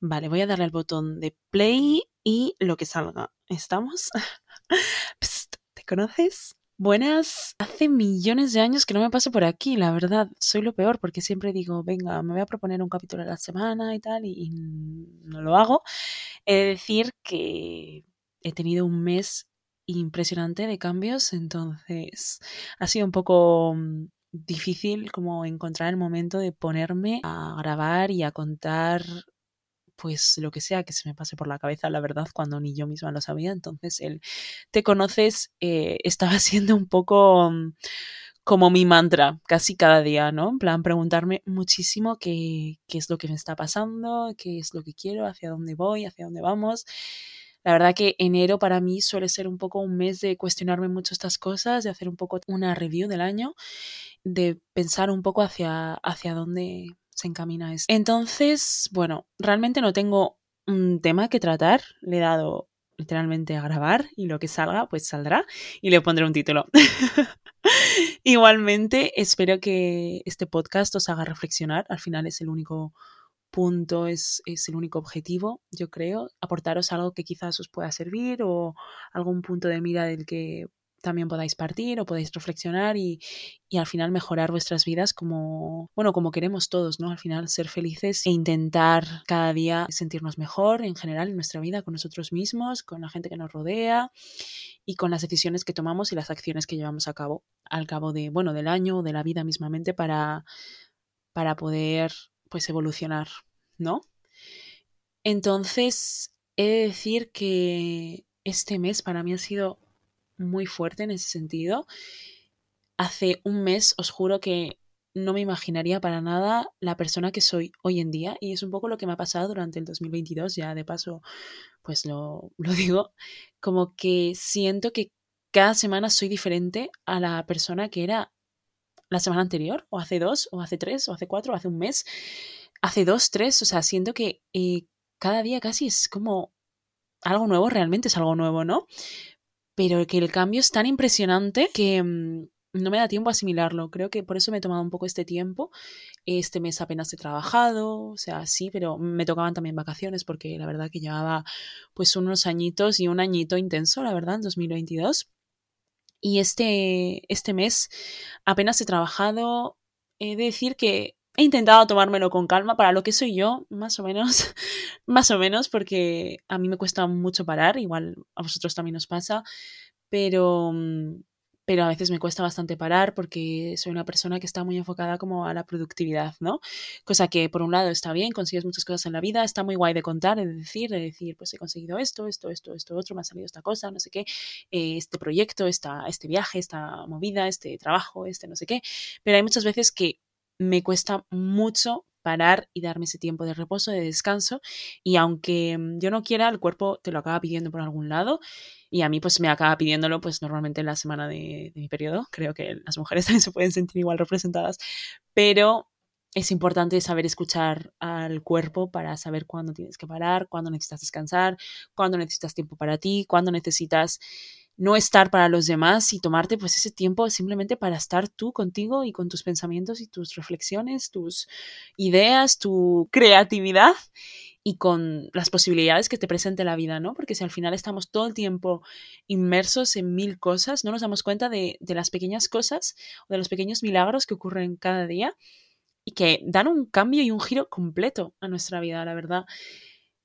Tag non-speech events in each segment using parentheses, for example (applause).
Vale, voy a darle al botón de play y lo que salga. ¿Estamos? (laughs) ¿Te conoces? Buenas. Hace millones de años que no me paso por aquí, la verdad. Soy lo peor porque siempre digo, venga, me voy a proponer un capítulo a la semana y tal, y, no lo hago. He de decir que he tenido un mes impresionante de cambios, entonces ha sido un poco mm, difícil como encontrar el momento de ponerme a grabar y a contar pues lo que sea que se me pase por la cabeza, la verdad, cuando ni yo misma lo sabía. Entonces, el te conoces eh, estaba (laughs) siendo un poco mm, como mi mantra, casi cada día, ¿no? En plan, preguntarme muchísimo qué, qué es lo que me está pasando, qué es lo que quiero, hacia dónde voy, hacia dónde vamos. La verdad que enero para mí suele ser un poco un mes de cuestionarme mucho estas cosas, de hacer un poco una review del año, de pensar un poco hacia, hacia dónde, se encamina esto. Entonces, bueno, realmente no tengo un tema que tratar. Le he dado literalmente a grabar y lo que salga, pues saldrá y le pondré un título. (laughs) Igualmente, espero que este podcast os haga reflexionar. Al final es el único punto, es, es, el único objetivo, yo creo, aportaros algo que quizás os pueda servir o algún punto de mira del que también podáis partir o podéis reflexionar y, y, al final mejorar vuestras vidas como, bueno, como queremos todos, ¿no? Al final ser felices e intentar cada día sentirnos mejor en general en nuestra vida, con nosotros mismos, con la gente que nos rodea y con las decisiones que tomamos y las acciones que llevamos a cabo al cabo de, bueno, del año o de la vida mismamente para, para poder, pues, evolucionar, ¿no? Entonces, he de decir que este mes para mí ha sido muy fuerte en ese sentido. Hace un mes os juro que no me imaginaría para nada la persona que soy hoy en día y es un poco lo que me ha pasado durante el 2022, ya de paso pues lo, (laughs) lo digo, como que siento que cada semana soy diferente a la persona que era la semana anterior, o hace dos, o hace tres, o hace cuatro, o hace un mes, hace dos, tres, o sea, siento que eh, cada día casi es como algo nuevo, realmente es algo nuevo, ¿no? Pero que el cambio es tan impresionante que mm, no me da tiempo a asimilarlo. Creo que por eso me he tomado un poco este tiempo. Este mes apenas he trabajado, o sea, sí, pero me tocaban también vacaciones porque la verdad que llevaba pues unos añitos y un añito intenso, la verdad, en 2022. Y este, este mes apenas he trabajado. He de decir que he intentado tomármelo con calma para lo que soy yo, más o menos, (laughs) más o menos, porque a mí me cuesta mucho parar, igual a vosotros también os pasa, pero, mm, pero a veces me cuesta bastante parar porque soy una persona que está muy enfocada como a la productividad, ¿no? Cosa que por un lado está bien, consigues muchas cosas en la vida, está muy guay de contar, de decir, de decir, pues he conseguido esto, esto, esto, esto, otro, me ha salido esta cosa, no sé qué, eh, este proyecto, esta, este viaje, esta movida, este trabajo, este no sé qué, pero hay muchas veces que me cuesta mucho parar y darme ese tiempo de reposo, de descanso. Y aunque mm, yo no quiera, el cuerpo te lo acaba pidiendo por algún lado. Y a mí pues me acaba pidiéndolo pues normalmente en la semana de, mi periodo. Creo que las mujeres (laughs) también se pueden sentir igual representadas. Pero es importante saber escuchar al cuerpo para saber cuándo tienes que parar, cuándo necesitas descansar, cuándo necesitas tiempo para ti, cuándo necesitas no estar para los demás y tomarte pues ese tiempo simplemente para estar tú contigo y con tus pensamientos y tus reflexiones, tus ideas, tu creatividad y con las posibilidades que te presente la vida, ¿no? Porque si al final estamos todo el tiempo inmersos en mil cosas, no nos damos cuenta de, de las pequeñas cosas o de los pequeños milagros que ocurren cada día y que dan un cambio y un giro completo a nuestra vida, la verdad.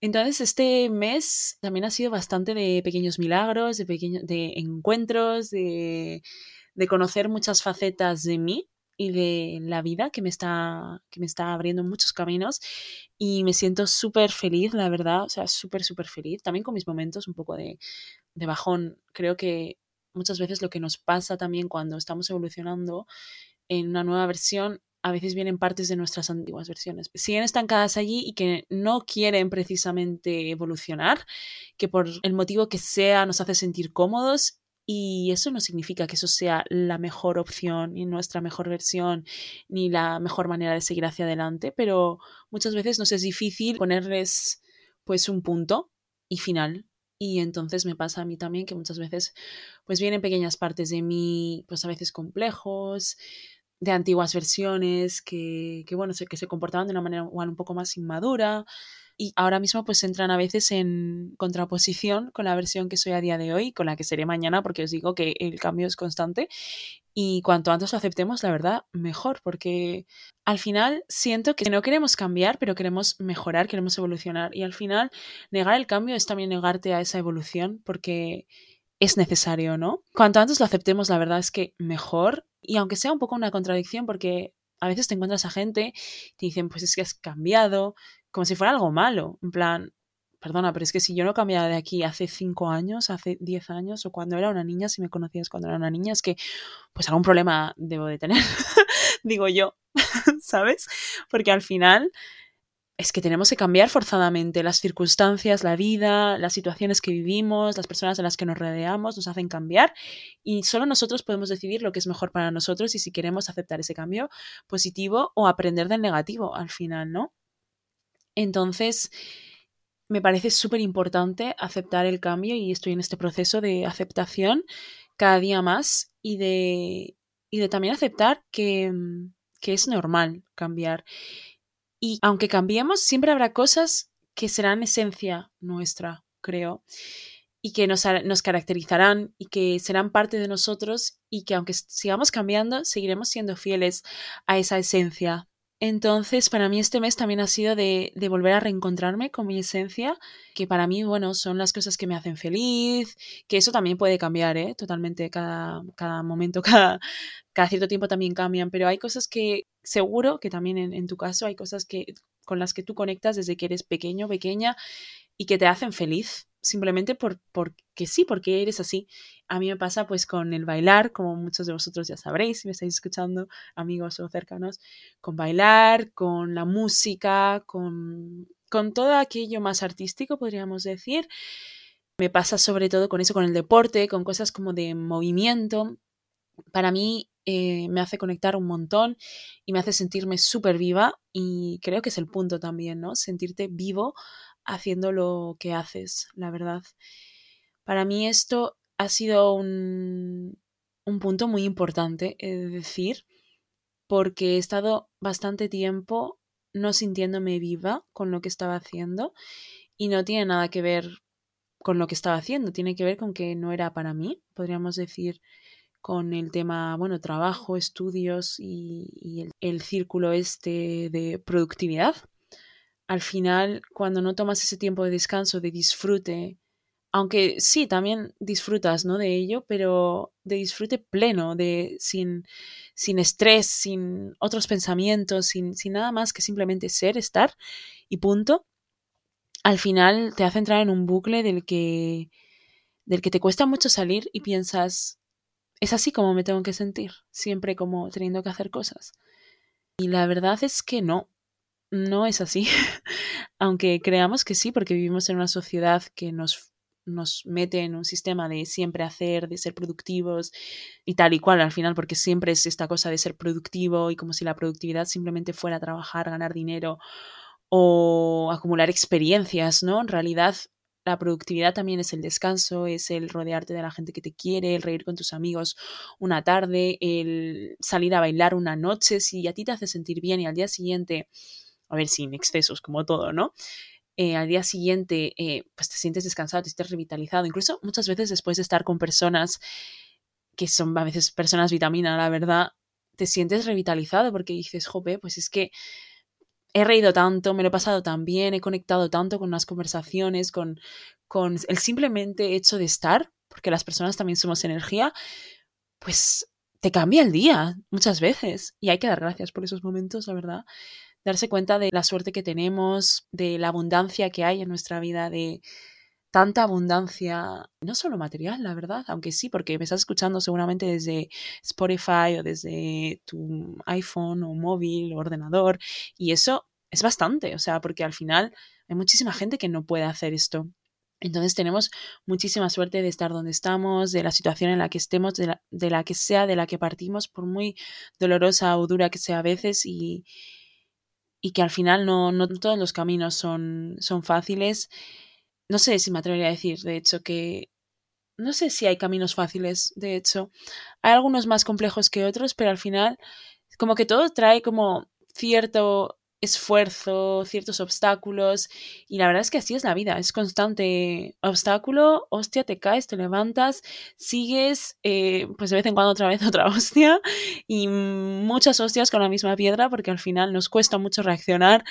Entonces, este mes también ha sido bastante de pequeños milagros, de, de encuentros, de, de, conocer muchas facetas de mí y de la vida que me está, que me está abriendo muchos caminos. Y me siento súper feliz, la verdad, o sea, súper, súper feliz. También con mis momentos un poco de, de bajón. Creo que muchas veces lo que nos pasa también cuando estamos evolucionando en una nueva versión a veces vienen partes de nuestras antiguas versiones. Siguen estancadas allí y que no quieren precisamente evolucionar, que por el motivo que sea nos hace sentir cómodos y eso no significa que eso sea la mejor opción, ni nuestra mejor versión, ni la mejor manera de seguir hacia adelante, pero muchas veces nos es difícil ponerles pues un punto y final. Y entonces me pasa a mí también que muchas veces pues vienen pequeñas partes de mí pues a veces complejos, de antiguas versiones que, que, bueno, que se comportaban de una manera un poco más inmadura y ahora mismo pues entran a veces en contraposición con la versión que soy a día de hoy, con la que seré mañana, porque os digo que el cambio es constante y cuanto antes lo aceptemos, la verdad, mejor, porque al final siento que no queremos cambiar, pero queremos mejorar, queremos evolucionar. Y al final, negar el cambio es también negarte a esa evolución, porque es necesario, ¿no? Cuanto antes lo aceptemos, la verdad es que mejor. Y aunque sea un poco una contradicción, porque a veces te encuentras a gente y te dicen, pues es que has cambiado, como si fuera algo malo. En plan, perdona, pero es que si yo no cambiaba de aquí hace cinco años, hace diez años, o cuando era una niña, si me conocías cuando era una niña, es que pues algún problema debo de tener, (laughs) digo yo, (laughs) ¿sabes? Porque al final es que tenemos que cambiar forzadamente. Las circunstancias, la vida, las situaciones que vivimos, las personas en las que nos rodeamos nos hacen cambiar y solo nosotros podemos decidir lo que es mejor para nosotros y si queremos aceptar ese cambio positivo o aprender del negativo al final, ¿no? Entonces, me parece súper importante aceptar el cambio y estoy en este proceso de aceptación cada día más y de, y de también aceptar que, que es normal cambiar. Y aunque cambiemos, siempre habrá cosas que serán esencia nuestra, creo, y que nos, nos, caracterizarán y que serán parte de nosotros y que aunque sigamos cambiando, seguiremos siendo fieles a esa esencia entonces, para mí este mes también ha sido de, volver a reencontrarme con mi esencia, que para mí, bueno, son las cosas que me hacen feliz, que eso también puede cambiar, ¿eh? Totalmente, cada, cada momento, (laughs) cada, cada cierto tiempo también cambian, pero hay cosas que seguro que también en, en tu caso hay cosas que, con las que tú conectas desde que eres pequeño, pequeña, y que te hacen feliz simplemente por, porque sí, porque eres así. A mí me pasa pues con el bailar, como muchos de vosotros ya sabréis, si me estáis escuchando, amigos o cercanos, con bailar, con la música, con, con todo aquello más artístico, podríamos decir. Me pasa sobre todo con eso, con el deporte, con cosas como de movimiento. Para mí eh, me hace conectar un montón y me hace sentirme súper viva y creo que es el punto también, ¿no? Sentirte vivo haciendo lo que haces, la verdad. Para mí esto ha sido un, un punto muy importante, es decir, porque he estado bastante tiempo no sintiéndome viva con lo que estaba haciendo y no tiene nada que ver con lo que estaba haciendo, tiene que ver con que no era para mí, podríamos decir, con el tema, bueno, trabajo, estudios y, el, el, círculo este de productividad al final, cuando no tomas ese tiempo de descanso, de disfrute, aunque sí, también disfrutas, ¿no? De ello, pero de disfrute pleno, de sin, sin estrés, sin otros pensamientos, sin, sin nada más que simplemente ser, estar y punto. Al final te hace entrar en un bucle del que, del que te cuesta mucho salir y piensas, es así como me tengo que sentir, siempre como teniendo que hacer cosas. Y la verdad es que no, no es así, (laughs) aunque creamos que sí, porque vivimos en una sociedad que nos, nos mete en un sistema de siempre hacer, de ser productivos y tal y cual al final, porque siempre es esta cosa de ser productivo y como si la productividad simplemente fuera trabajar, ganar dinero o acumular experiencias, ¿no? En realidad la productividad también es el descanso, es el rodearte de la gente que te quiere, el reír con tus amigos una tarde, el salir a bailar una noche, si a ti te hace sentir bien y al día siguiente a ver, sin excesos, como todo, ¿no? Eh, al día siguiente, eh, pues te sientes descansado, te sientes revitalizado, incluso muchas veces después de estar con personas que son a veces personas vitamina, la verdad, te sientes revitalizado porque dices, jope, pues es que he reído tanto, me lo he pasado tan bien, he conectado tanto con las conversaciones, con, con el simplemente hecho de estar, porque las personas también somos energía, pues te cambia el día muchas veces y hay que dar gracias por esos momentos, la verdad darse cuenta de la suerte que tenemos, de la abundancia que hay en nuestra vida, de tanta abundancia, no solo material, la verdad, aunque sí, porque me estás escuchando seguramente desde Spotify o desde tu iPhone o móvil o ordenador, y eso es bastante, o sea, porque al final hay muchísima gente que no puede hacer esto. Entonces tenemos muchísima suerte de estar donde estamos, de la situación en la que estemos, de la, de la que sea, de la que partimos, por muy dolorosa o dura que sea a veces, y, y que al final no, no todos los caminos son, son fáciles. No sé si me atrevería a decir, de hecho, que no sé si hay caminos fáciles, de hecho. Hay algunos más complejos que otros, pero al final como que todo trae como cierto esfuerzo, ciertos obstáculos. Y la verdad es que así es la vida, es constante obstáculo, hostia, te caes, te levantas, sigues, eh, pues de vez en cuando otra vez (laughs) otra hostia y muchas hostias con la misma piedra porque al final nos cuesta mucho reaccionar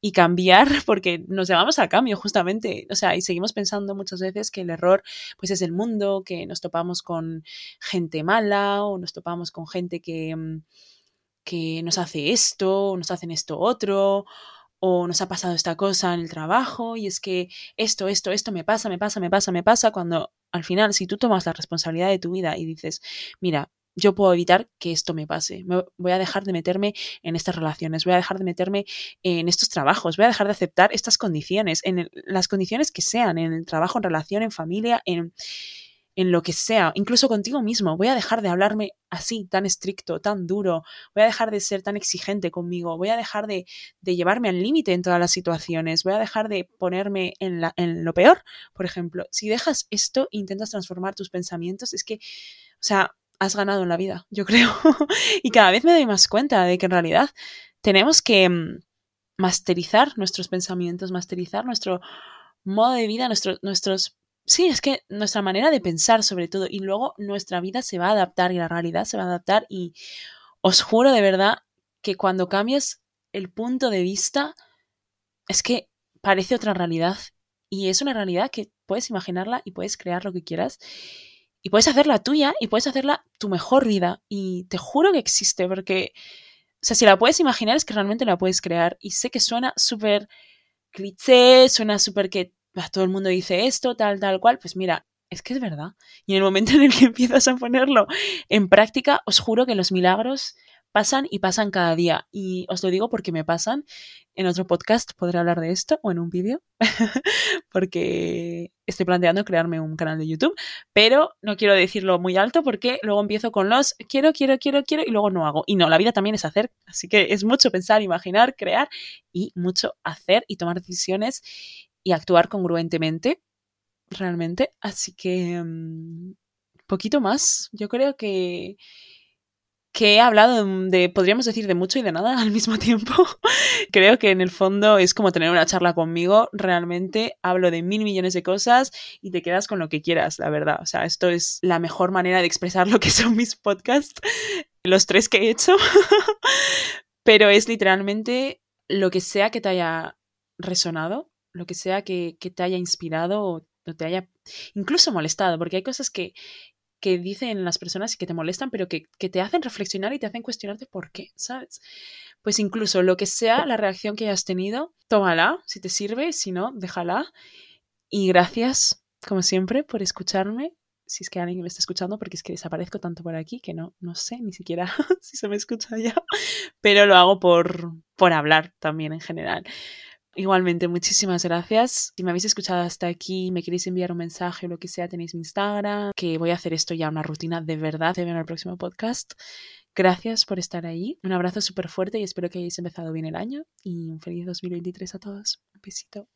y cambiar (laughs) porque nos llevamos al cambio justamente. O sea, y seguimos pensando muchas veces que el error pues es el mundo, que nos topamos con gente mala o nos topamos con gente que mm, que nos hace esto, nos hacen esto otro, o nos ha pasado esta cosa en el trabajo, y es que esto, esto, esto me pasa, me pasa, me pasa, me pasa, cuando al final, si tú tomas la responsabilidad de tu vida y dices, mira, yo puedo evitar que esto me pase. voy a dejar de meterme en estas relaciones, voy a dejar de meterme en estos trabajos, voy a dejar de aceptar estas condiciones, en las condiciones que sean, en el trabajo, en relación, en familia, en, en lo que sea, incluso contigo mismo. Voy a dejar de hablarme así, tan estricto, tan duro. Voy a dejar de ser tan exigente conmigo. Voy a dejar de, llevarme al límite en todas las situaciones. Voy a dejar de ponerme en, lo peor. Por ejemplo, si dejas esto intentas transformar tus pensamientos, es que, o sea, has ganado en la vida, yo (laughs) creo. y cada vez me doy más cuenta de que en realidad tenemos que mm, masterizar nuestros pensamientos, masterizar nuestro modo de vida, nuestros Sí, es que nuestra manera de pensar sobre todo y luego nuestra vida se va a adaptar y la realidad se va a adaptar y os juro de verdad que cuando cambias el punto de vista es que parece otra realidad y es una realidad que puedes imaginarla y puedes crear lo que quieras y puedes hacerla tuya y puedes hacerla tu mejor vida y te juro que existe porque, o sea, si la puedes imaginar es que realmente la puedes crear y sé que suena súper cliché, suena súper que todo el mundo dice esto, tal, tal cual, pues mira, es que es verdad. Y en el momento (laughs) en el que empiezas a ponerlo en práctica, os juro que los milagros pasan y pasan cada día. Y os lo digo porque me pasan. En otro podcast podré hablar de esto o en un vídeo, (laughs) porque estoy planteando crearme un canal de YouTube, pero no quiero decirlo muy alto porque luego empiezo con los quiero, quiero, quiero, quiero y luego no hago. Y no, la vida también es hacer. Así que es mucho pensar, imaginar, crear y mucho hacer y tomar decisiones y actuar congruentemente, realmente. Así que, um, poquito más. Yo creo que, que he hablado de, podríamos decir, de mucho y de nada (laughs) al mismo tiempo. (laughs) creo que en el fondo es como tener una charla conmigo. Realmente hablo de mil millones de cosas y te quedas con lo que quieras, la verdad. O sea, esto es la mejor manera de expresar lo que son mis podcasts, (laughs) los tres que he hecho. Pero es literalmente lo que sea que te haya resonado, lo que sea que, te haya inspirado o, te haya incluso molestado, porque hay cosas que, que dicen las personas y que te molestan, pero que, que, te hacen reflexionar y te hacen cuestionarte por qué, ¿sabes? Pues incluso lo que sea la reacción que hayas tenido, tómala, si te sirve, si no, déjala. Y gracias, como siempre, por escucharme. Si es que alguien me está escuchando, porque es que desaparezco tanto por aquí que no, no sé ni siquiera (laughs) si se me escucha ya, pero lo hago por, por hablar también en general. Igualmente, muchísimas gracias. Si me habéis escuchado hasta aquí, me queréis enviar un mensaje o lo que sea, tenéis mi Instagram, que voy a hacer esto ya una rutina de verdad. Te veo en el próximo podcast. Gracias por estar ahí. Un abrazo súper fuerte y espero que hayáis empezado bien el año y un feliz 2023 a todos. Un besito.